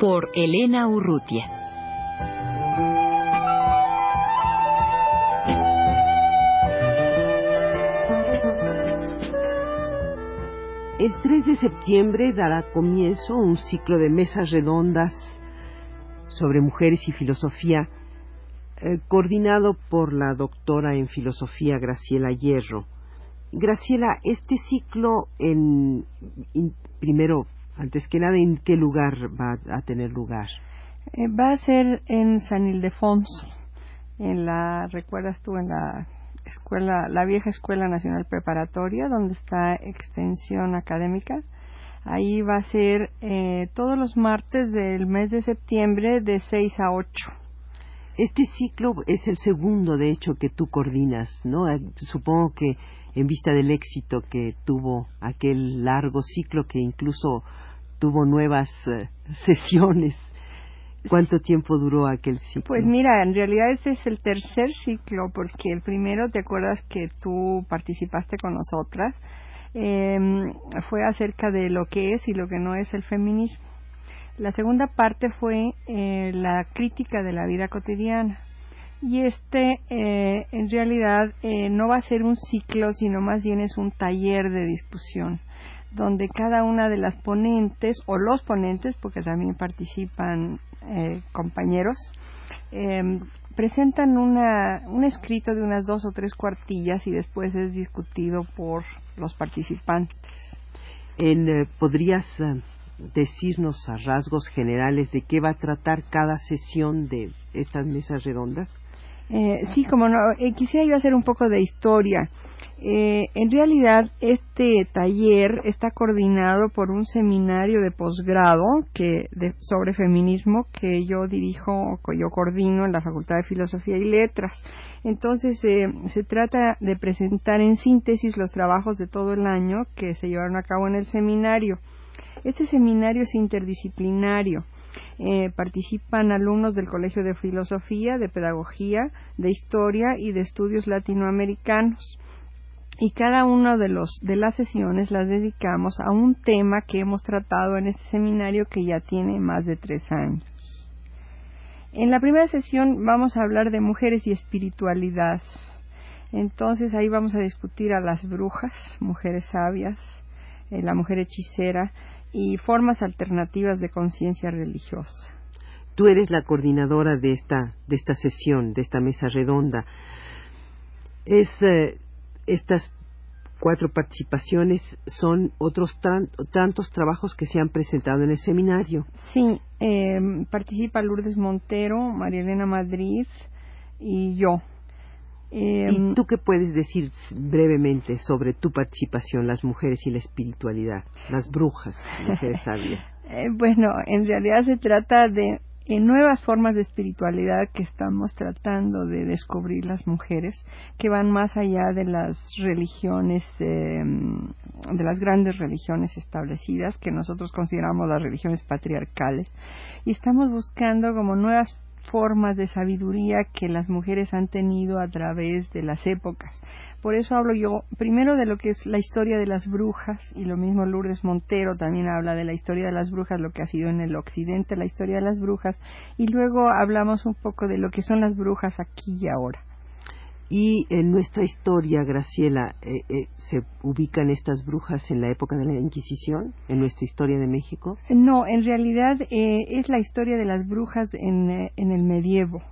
Por Elena Urrutia. El 3 de septiembre dará comienzo un ciclo de mesas redondas sobre mujeres y filosofía eh, coordinado por la doctora en filosofía Graciela Hierro. Graciela, este ciclo, en, primero, antes que nada, ¿en qué lugar va a tener lugar? Eh, va a ser en San Ildefonso, en la, recuerdas tú, en la escuela, la vieja Escuela Nacional Preparatoria, donde está extensión académica. Ahí va a ser eh, todos los martes del mes de septiembre de 6 a 8 este ciclo es el segundo, de hecho, que tú coordinas, ¿no? Eh, supongo que en vista del éxito que tuvo aquel largo ciclo que incluso tuvo nuevas eh, sesiones. ¿Cuánto tiempo duró aquel ciclo? Pues mira, en realidad ese es el tercer ciclo, porque el primero, ¿te acuerdas que tú participaste con nosotras? Em, fue acerca de lo que es y lo que no es el feminismo. La segunda parte fue eh, la crítica de la vida cotidiana. Y este, eh, en realidad, eh, no va a ser un ciclo, sino más bien es un taller de discusión, donde cada una de las ponentes, o los ponentes, porque también participan compañeros, em, presentan una, un escrito de unas dos o tres cuartillas y después es discutido por los participantes. En, ¿Podrías decirnos a rasgos generales de qué va a tratar cada sesión de estas mesas redondas? Eh, sí, como no, eh, quisiera yo hacer un poco de historia. Eh, en realidad, este taller está coordinado por un seminario de posgrado que sobre feminismo que yo dirijo, que yo coordino en la Facultad de Filosofía y Letras. Entonces, se trata de presentar en síntesis los trabajos de todo el año que se llevaron a cabo en el seminario. Este seminario es interdisciplinario. Eh, participan alumnos del Colegio de Filosofía, de Pedagogía, de Historia y de Estudios Latinoamericanos. Y cada una de, de las sesiones las dedicamos a un tema que hemos tratado en este seminario que ya tiene más de tres años. En la primera sesión vamos a hablar de mujeres y espiritualidad. Entonces ahí vamos a discutir a las brujas, mujeres sabias, eh, la mujer hechicera y formas alternativas de conciencia religiosa. Tú eres la coordinadora de esta, de esta sesión, de esta mesa redonda. Es, eh, estas cuatro participaciones son otros tantos trabajos que se han presentado en el seminario. Sí, eh, participa Lourdes Montero, María Elena Madrid y yo. ¿Y em, tú qué puedes decir brevemente sobre tu participación, las mujeres y la espiritualidad, las brujas, mujeres sabias? Eh, bueno, en realidad se trata de nuevas formas de espiritualidad que estamos tratando de descubrir las mujeres, que van más allá de las religiones, em, de las grandes religiones establecidas, que nosotros consideramos las religiones patriarcales, y estamos buscando como nuevas formas de sabiduría que las mujeres han tenido a través de las épocas. Por eso hablo yo primero de lo que es la historia de las brujas, y lo mismo Lourdes Montero también habla de la historia de las brujas, lo que ha sido en el occidente la historia de las brujas, y luego hablamos un poco de lo que son las brujas aquí y ahora. Y en nuestra historia, Graciela, eh, eh, ¿se ubican estas brujas en la época de la Inquisición, en nuestra historia de México? No, en realidad eh, es la historia de las brujas en, en el medievo.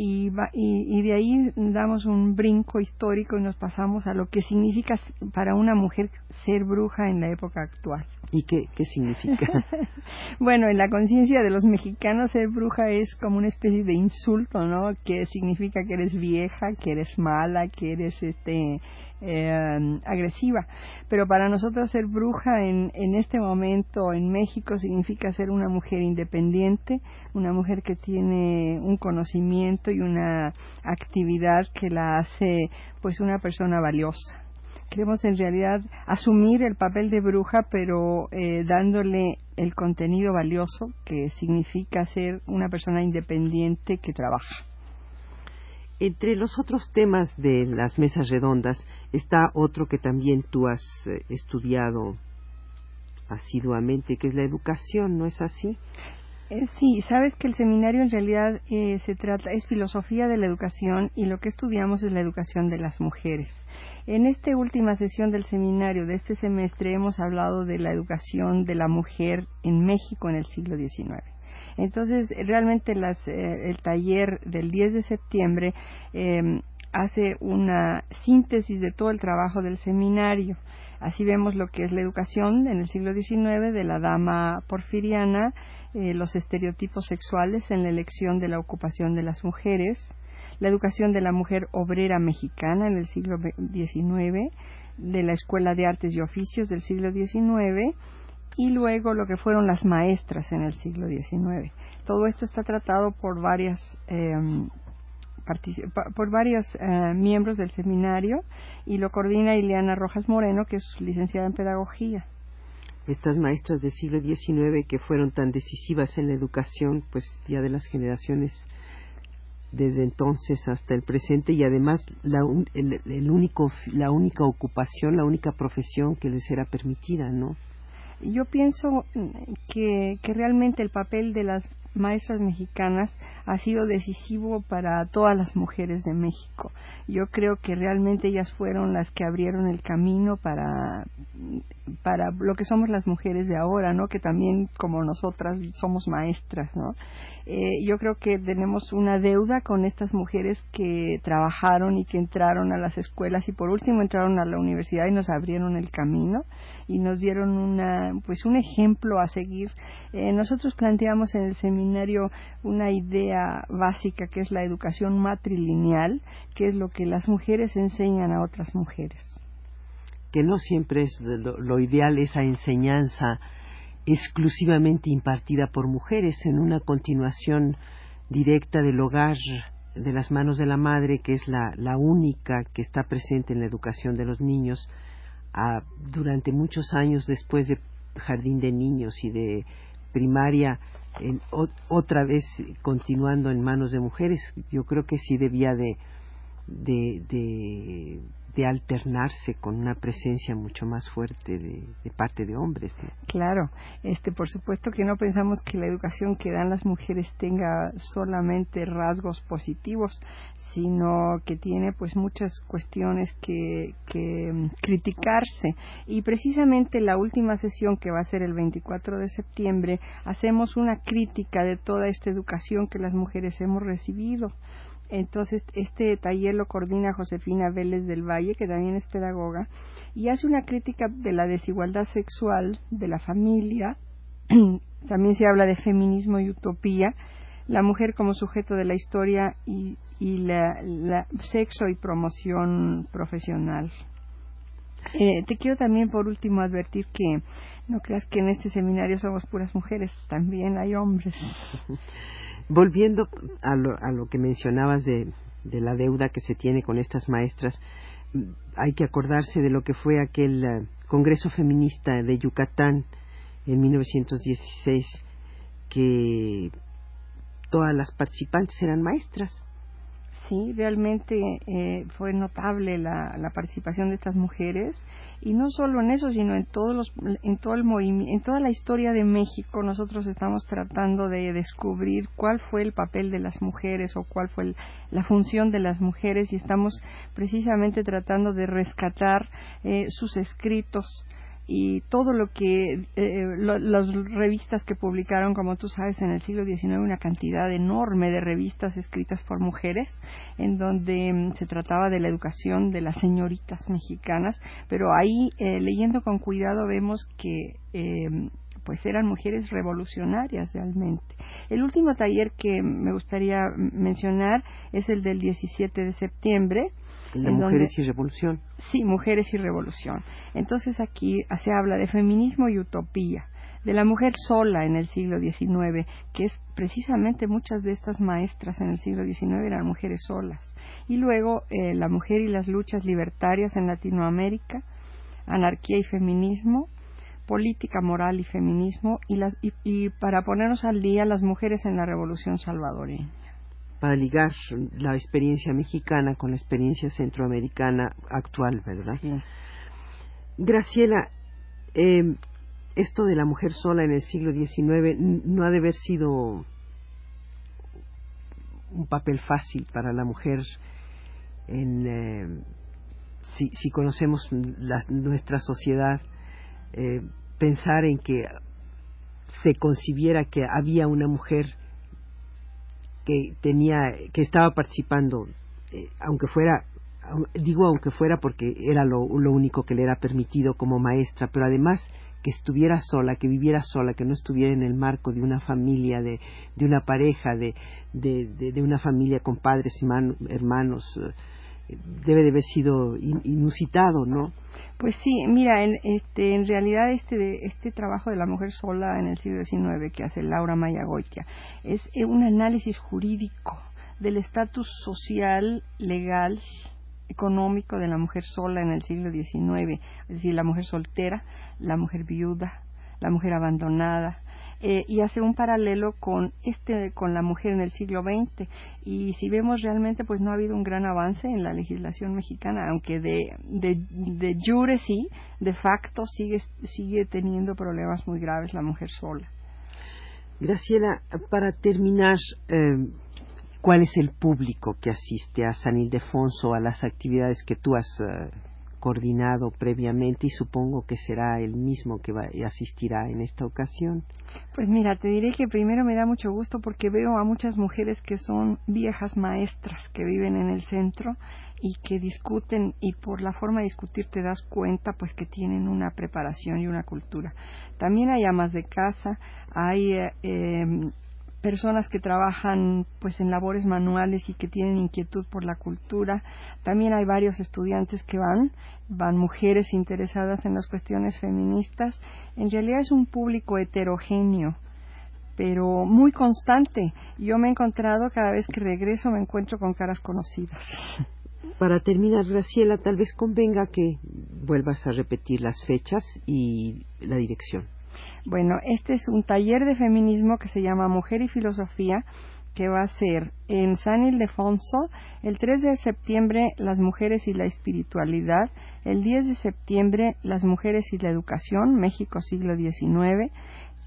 Y, y, de ahí damos un brinco histórico y nos pasamos a lo que significa para una mujer ser bruja en la época actual. ¿Y qué, qué significa? bueno, en la conciencia de los mexicanos ser bruja es como una especie de insulto, ¿no? Que significa que eres vieja, que eres mala, que eres este eh, agresiva. Pero para nosotros ser bruja en, en este momento en México significa ser una mujer independiente, una mujer que tiene un conocimiento y una actividad que la hace pues una persona valiosa queremos en realidad asumir el papel de bruja, pero eh, dándole el contenido valioso que significa ser una persona independiente que trabaja. Entre los otros temas de las mesas redondas está otro que también tú has eh, estudiado asiduamente, que es la educación, ¿no es así? Eh, sí, sabes que el seminario en realidad eh, se trata, es filosofía de la educación y lo que estudiamos es la educación de las mujeres. En esta última sesión del seminario de este semestre hemos hablado de la educación de la mujer en México en el siglo XIX. Entonces, realmente eh, el taller del 10 de septiembre em, hace una síntesis de todo el trabajo del seminario. Así vemos lo que es la educación en el siglo XIX de la dama porfiriana, eh, los estereotipos sexuales en la elección de la ocupación de las mujeres, la educación de la mujer obrera mexicana en el siglo XIX, de la Escuela de Artes y Oficios del siglo XIX y luego lo que fueron las maestras en el siglo XIX. Todo esto está tratado por varias em, por varios eh, miembros del seminario y lo coordina Ileana Rojas Moreno, que es licenciada en Pedagogía. Estas maestras del siglo XIX que fueron tan decisivas en la educación, pues ya de las generaciones desde entonces hasta el presente y además la, el, único, la única ocupación, la única profesión que les era permitida, ¿no? Yo pienso que, que realmente el papel de las maestras mexicanas ha sido decisivo para todas las mujeres de México. Yo creo que realmente ellas fueron las que abrieron el camino para, para lo que somos las mujeres de ahora, ¿no? Que también como nosotras somos maestras, ¿no? Eh, yo creo que tenemos una deuda con estas mujeres que trabajaron y que entraron a las escuelas y por último entraron a la universidad y nos abrieron el camino y nos dieron una, pues un ejemplo a seguir. Eh, nosotros planteamos en el seminario una idea básica que es la educación matrilineal, que es lo que las mujeres enseñan a otras mujeres. Que no siempre es lo, ideal esa enseñanza exclusivamente impartida por mujeres en una continuación directa del hogar de las manos de la madre, que es la, única que está presente en la educación de los niños durante muchos años después de jardín de niños y de primaria otra vez continuando en manos de mujeres, yo creo que sí debía de, de, de, alternarse con una presencia mucho más fuerte de, parte de hombres. Claro, este, por supuesto que no pensamos que la educación que dan las mujeres tenga solamente rasgos positivos, sino que tiene pues muchas cuestiones que, que mm, criticarse. Y precisamente la última sesión que va a ser el 24 de septiembre, hacemos una crítica de toda esta educación que las mujeres hemos recibido. Entonces, este taller lo coordina Josefina Vélez del Valle, que también es pedagoga, y hace una crítica de la desigualdad sexual, de la familia, también se habla de feminismo y utopía, la mujer como sujeto de la historia y, y la, sexo y promoción profesional. Eh, te quiero también por último advertir que no creas que en este seminario somos puras mujeres, también hay hombres. Volviendo a lo, a lo que mencionabas de, la deuda que se tiene con estas maestras, hay que acordarse de lo que fue aquel eh, Congreso Feminista de Yucatán en 1916, que todas las participantes eran maestras sí, realmente eh, fue notable la, participación de estas mujeres y no solo en eso, sino en todos los, en todo el movimiento, en toda la historia de México. Nosotros estamos tratando de descubrir cuál fue el papel de las mujeres o cuál fue la función de las mujeres y estamos precisamente tratando de rescatar eh, sus escritos y todo lo que eh, las revistas que publicaron, como tú sabes, en el siglo XIX, una cantidad enorme de revistas escritas por mujeres, en donde mm, se trataba de la educación de las señoritas mexicanas, pero ahí, eh, leyendo con cuidado, vemos que eh, pues eran mujeres revolucionarias realmente. El último taller que me gustaría mencionar es el del 17 de septiembre, de Mujeres y Revolución. Sí, Mujeres y Revolución. Entonces aquí se habla de feminismo y utopía, de la mujer sola en el siglo XIX, que es precisamente muchas de estas maestras en el siglo XIX eran mujeres solas. Y luego eh, la mujer y las luchas libertarias en Latinoamérica, anarquía y feminismo, política moral y feminismo, y, las, y para ponernos al día las mujeres en la revolución salvadoreña para ligar la experiencia mexicana con la experiencia centroamericana actual, ¿verdad? Graciela, eh, esto de la mujer sola en el siglo XIX no ha de haber sido un papel fácil para la mujer en, eh, si, si, conocemos nuestra sociedad, eh, pensar en que se concibiera que había una mujer que tenía que estaba participando eh, aunque fuera digo aunque fuera porque era lo, único que le era permitido como maestra pero además que estuviera sola, que viviera sola, que no estuviera en el marco de una familia, de, de una pareja, de, de, de, una familia con padres y hermanos, eh, debe de haber sido inusitado, ¿no? Pues sí, mira, en, este, en realidad este, este trabajo de la mujer sola en el siglo XIX que hace Laura Mayagoitia es eh, un análisis jurídico del estatus social, legal, económico de la mujer sola en el siglo XIX, es decir, la mujer soltera, la mujer viuda, la mujer abandonada, eh, y hace un paralelo con este con la mujer en el siglo XX y si vemos realmente pues no ha habido un gran avance en la legislación mexicana aunque de de, de jure sí de facto sigue sigue teniendo problemas muy graves la mujer sola. Graciela para terminar eh, ¿Cuál es el público que asiste a San Ildefonso, a las actividades que tú has eh, coordinado previamente y supongo que será el mismo que va, asistirá en esta ocasión. Pues mira, te diré que primero me da mucho gusto porque veo a muchas mujeres que son viejas maestras que viven en el centro y que discuten y por la forma de discutir te das cuenta pues que tienen una preparación y una cultura. También hay amas de casa, hay eh, em, personas que trabajan pues en labores manuales y que tienen inquietud por la cultura. También hay varios estudiantes que van, van mujeres interesadas en las cuestiones feministas. En realidad es un público heterogéneo, pero muy constante. Yo me he encontrado cada vez que regreso me encuentro con caras conocidas. Para terminar, Graciela, tal vez convenga que vuelvas a repetir las fechas y la dirección. Bueno, este es un taller de feminismo que se llama Mujer y Filosofía que va a ser en San Ildefonso el 3 de septiembre las mujeres y la espiritualidad, el 10 de septiembre las mujeres y la educación, México siglo XIX,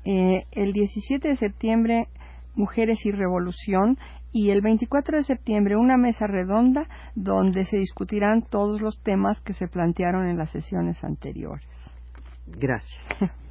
eh, el 17 de septiembre Mujeres y Revolución y el 24 de septiembre una mesa redonda donde se discutirán todos los temas que se plantearon en las sesiones anteriores. Gracias.